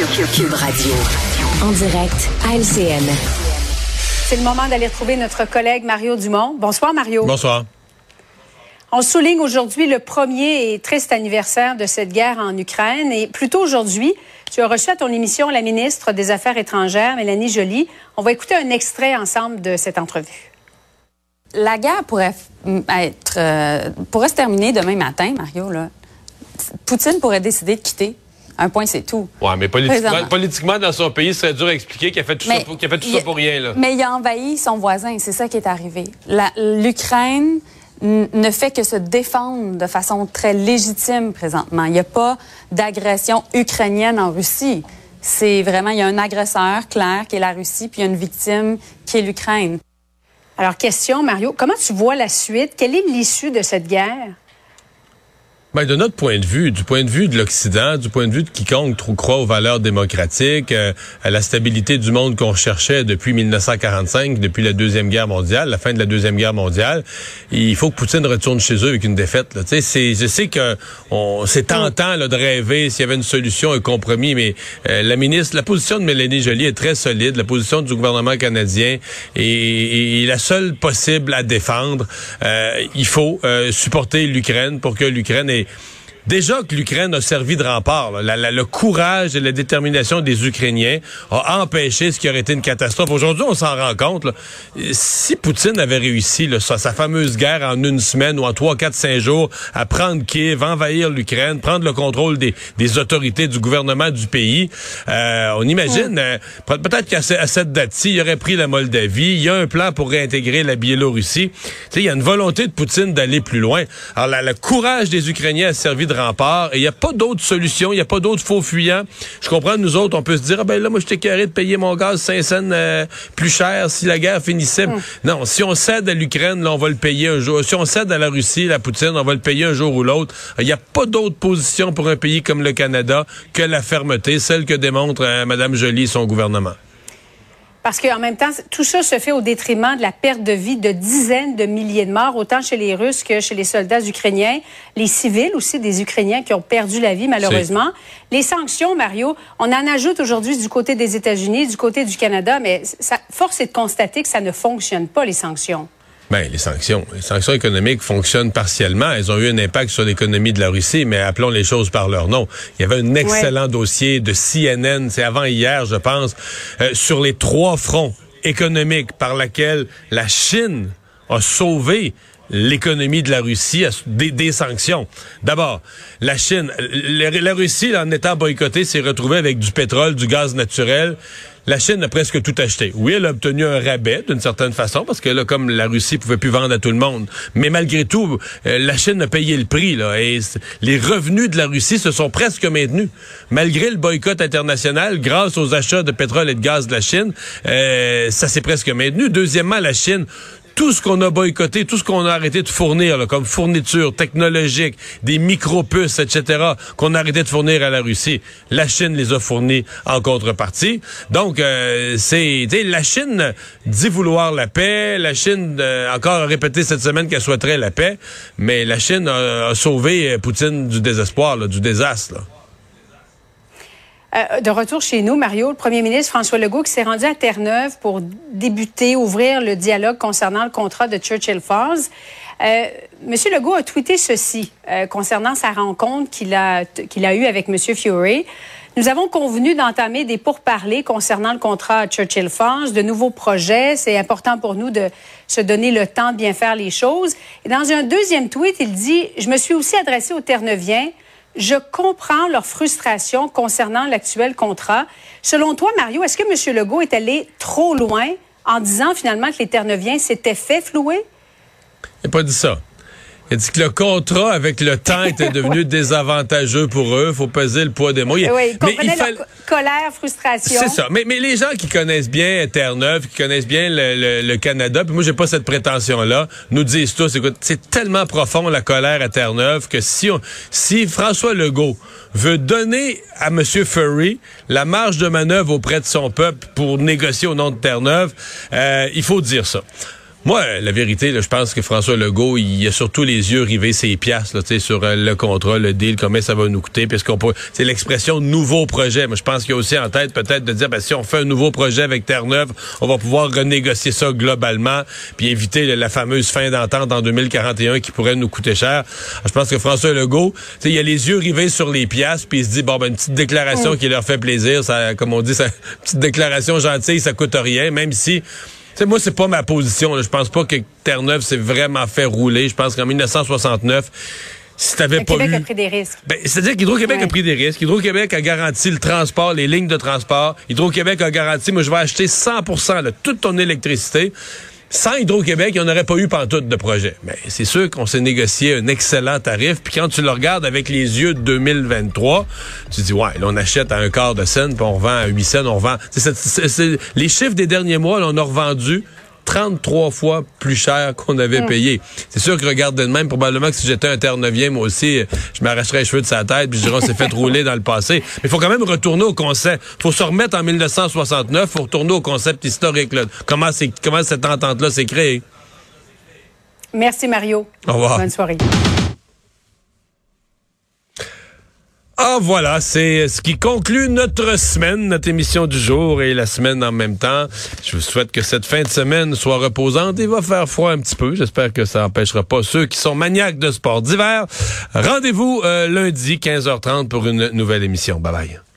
Cube Radio. En direct à LCN. C'est le moment d'aller retrouver notre collègue Mario Dumont. Bonsoir, Mario. Bonsoir. On souligne aujourd'hui le premier et triste anniversaire de cette guerre en Ukraine. Et plus tôt aujourd'hui, tu as reçu à ton émission la ministre des Affaires étrangères, Mélanie Joly. On va écouter un extrait ensemble de cette entrevue. La guerre pourrait être euh, pourrait se terminer demain matin, Mario. Là. Poutine pourrait décider de quitter. Un point, c'est tout. Ouais, mais politiquement, dans son pays, ce serait dur à expliquer qu'il a fait tout, ça, pour, qu'il a fait tout il- ça pour rien. Là. Mais il a envahi son voisin, c'est ça qui est arrivé. La- L'Ukraine n- ne fait que se défendre de façon très légitime présentement. Il n'y a pas d'agression ukrainienne en Russie. C'est vraiment, il y a un agresseur clair qui est la Russie, puis il y a une victime qui est l'Ukraine. Alors, question, Mario, comment tu vois la suite? Quelle est l'issue de cette guerre? Ben, de notre point de vue, du point de vue de l'Occident, du point de vue de quiconque croit aux valeurs démocratiques, euh, à la stabilité du monde qu'on cherchait depuis 1945, depuis la Deuxième Guerre mondiale, la fin de la Deuxième Guerre mondiale, il faut que Poutine retourne chez eux avec une défaite. Là. C'est, je sais que on, c'est tentant là, de rêver s'il y avait une solution, un compromis, mais euh, la ministre, la position de Mélanie Joly est très solide, la position du gouvernement canadien est, est la seule possible à défendre. Euh, il faut euh, supporter l'Ukraine pour que l'Ukraine way Déjà que l'Ukraine a servi de rempart, là. La- la- le courage et la détermination des Ukrainiens a empêché ce qui aurait été une catastrophe. Aujourd'hui, on s'en rend compte. là. Si Poutine avait réussi là, sa, sa fameuse guerre en une semaine ou en trois, quatre, cinq jours à prendre Kiev, envahir l'Ukraine, prendre le contrôle des, des autorités du gouvernement du pays, euh, on imagine euh, pe- peut-être qu'à cette date-ci, il aurait pris la Moldavie. Il y a un plan pour réintégrer la Biélorussie. Il y a une volonté de Poutine d'aller plus loin. Alors, la- le courage des Ukrainiens a servi de et il n'y a pas d'autre solution, il n'y a pas d'autres faux fuyants. Je comprends, nous autres, on peut se dire, ah ben là, moi, je carré de payer mon gaz 5 cents euh, plus cher si la guerre finissait. Non, si on cède à l'Ukraine, là, on va le payer un jour. Si on cède à la Russie, la Poutine, on va le payer un jour ou l'autre. Il n'y a pas d'autre position pour un pays comme le Canada que la fermeté, celle que démontre euh, Mme Joly et son gouvernement. Parce qu'en même temps, tout ça se fait au détriment de la perte de vie de dizaines de milliers de morts, autant chez les Russes que chez les soldats ukrainiens, les civils aussi des Ukrainiens qui ont perdu la vie malheureusement. Les sanctions, Mario, on en ajoute aujourd'hui du côté des États-Unis, du côté du Canada, mais ça, force est de constater que ça ne fonctionne pas, les sanctions. Ben, les sanctions. Les sanctions économiques fonctionnent partiellement. Elles ont eu un impact sur l'économie de la Russie, mais appelons les choses par leur nom. Il y avait un excellent dossier de CNN, c'est avant hier, je pense, euh, sur les trois fronts économiques par lesquels la Chine a sauvé l'économie de la Russie des, des sanctions. D'abord, la Chine, la, la Russie, là, en étant boycottée, s'est retrouvée avec du pétrole, du gaz naturel. La Chine a presque tout acheté. Oui, elle a obtenu un rabais d'une certaine façon parce que là, comme la Russie pouvait plus vendre à tout le monde, mais malgré tout, euh, la Chine a payé le prix là les revenus de la Russie se sont presque maintenus malgré le boycott international grâce aux achats de pétrole et de gaz de la Chine. euh, ça s'est presque maintenu. Deuxièmement, la Chine tout ce qu'on a boycotté, tout ce qu'on a arrêté de fournir, là, comme fourniture technologique, des micro-puces, etc., qu'on a arrêté de fournir à la Russie, la Chine les a fournis en contrepartie. Donc, euh, c'est, la Chine dit vouloir la paix, la Chine euh, encore répété cette semaine qu'elle souhaiterait la paix, mais la Chine a, sauvé euh, Poutine du désespoir, du désastre. Euh, de retour chez nous, Mario, le premier ministre François Legault qui s'est rendu à Terre-Neuve pour débuter, ouvrir le dialogue concernant le contrat de Churchill Falls. Euh, Monsieur Legault a tweeté ceci euh, concernant sa rencontre qu'il a, qu'il a eue avec Monsieur Fury. Nous avons convenu d'entamer des pourparlers concernant le contrat Churchill Farms, de nouveaux projets. C'est important pour nous de se donner le temps de bien faire les choses. Et dans un deuxième tweet, il dit, je me suis aussi adressé aux Terneviens. Je comprends leur frustration concernant l'actuel contrat. Selon toi, Mario, est-ce que M. Legault est allé trop loin en disant finalement que les Terneviens s'étaient fait flouer? Il n'a pas dit ça. Il dit que le contrat avec le temps était devenu désavantageux pour eux. faut peser le poids des mots. Oui, il comprenait leur colère, frustration. C'est ça. Mais, mais les gens qui connaissent bien Terre-Neuve, qui connaissent bien le, le, Canada, puis moi, j'ai pas cette prétention-là, nous disent tous, écoute, c'est tellement profond la colère à Terre-Neuve que si, on, si François Legault veut donner à M. Furry la marge de manœuvre auprès de son peuple pour négocier au nom de Terre-Neuve, euh, il faut dire ça. Moi, la vérité, je pense que François Legault, il a surtout les yeux rivés ses piastres là, sur euh, le contrat, le deal, combien ça va nous coûter, puisqu'on peut. C'est l'expression nouveau projet. Mais je pense qu'il y a aussi en tête peut-être de dire ben, si on fait un nouveau projet avec Terre-Neuve, on va pouvoir renégocier ça globalement, puis éviter la fameuse fin d'entente en 2041 qui pourrait nous coûter cher. Je pense que François Legault, il a les yeux rivés sur les piastres, puis il se dit bon ben une petite déclaration qui leur fait plaisir, ça, comme on dit, ça, une petite déclaration gentille, ça coûte rien, même si sais, moi, c'est pas ma position. Je pense pas que Terre-Neuve s'est vraiment fait rouler. Je pense qu'en 1969, si t'avais pas Québec eu... a pris des risques. Ben, c'est-à-dire qu'Hydro-Québec a pris des risques. Hydro-Québec a garanti le transport, les lignes de transport. Hydro-Québec a garanti, moi, je vais acheter 100 de toute ton électricité. Sans Hydro-Québec, il n'y en aurait pas eu pantoute de projet. Mais c'est sûr qu'on s'est négocié un excellent tarif. Puis quand tu le regardes avec les yeux de 2023, tu dis, ouais, là, on achète à un quart de scène, puis on revend à 8 cents, on revend... les chiffres des derniers mois, là, on a revendu 33 fois plus cher qu'on avait mm. payé. C'est sûr que regarde de même, probablement que si j'étais un terre neuvième moi aussi, je m'arracherais les cheveux de sa tête, puis je dirais, on s'est fait rouler dans le passé. Mais il faut quand même retourner au concept. faut se remettre en 1969, faut retourner au concept historique. Là. Comment, comment cette entente-là s'est créée? Merci, Mario. Au revoir. Bonne soirée. Ah voilà, c'est ce qui conclut notre semaine, notre émission du jour et la semaine en même temps. Je vous souhaite que cette fin de semaine soit reposante. Il va faire froid un petit peu. J'espère que ça n'empêchera pas ceux qui sont maniaques de sport d'hiver. Rendez-vous euh, lundi 15h30 pour une nouvelle émission. Bye bye.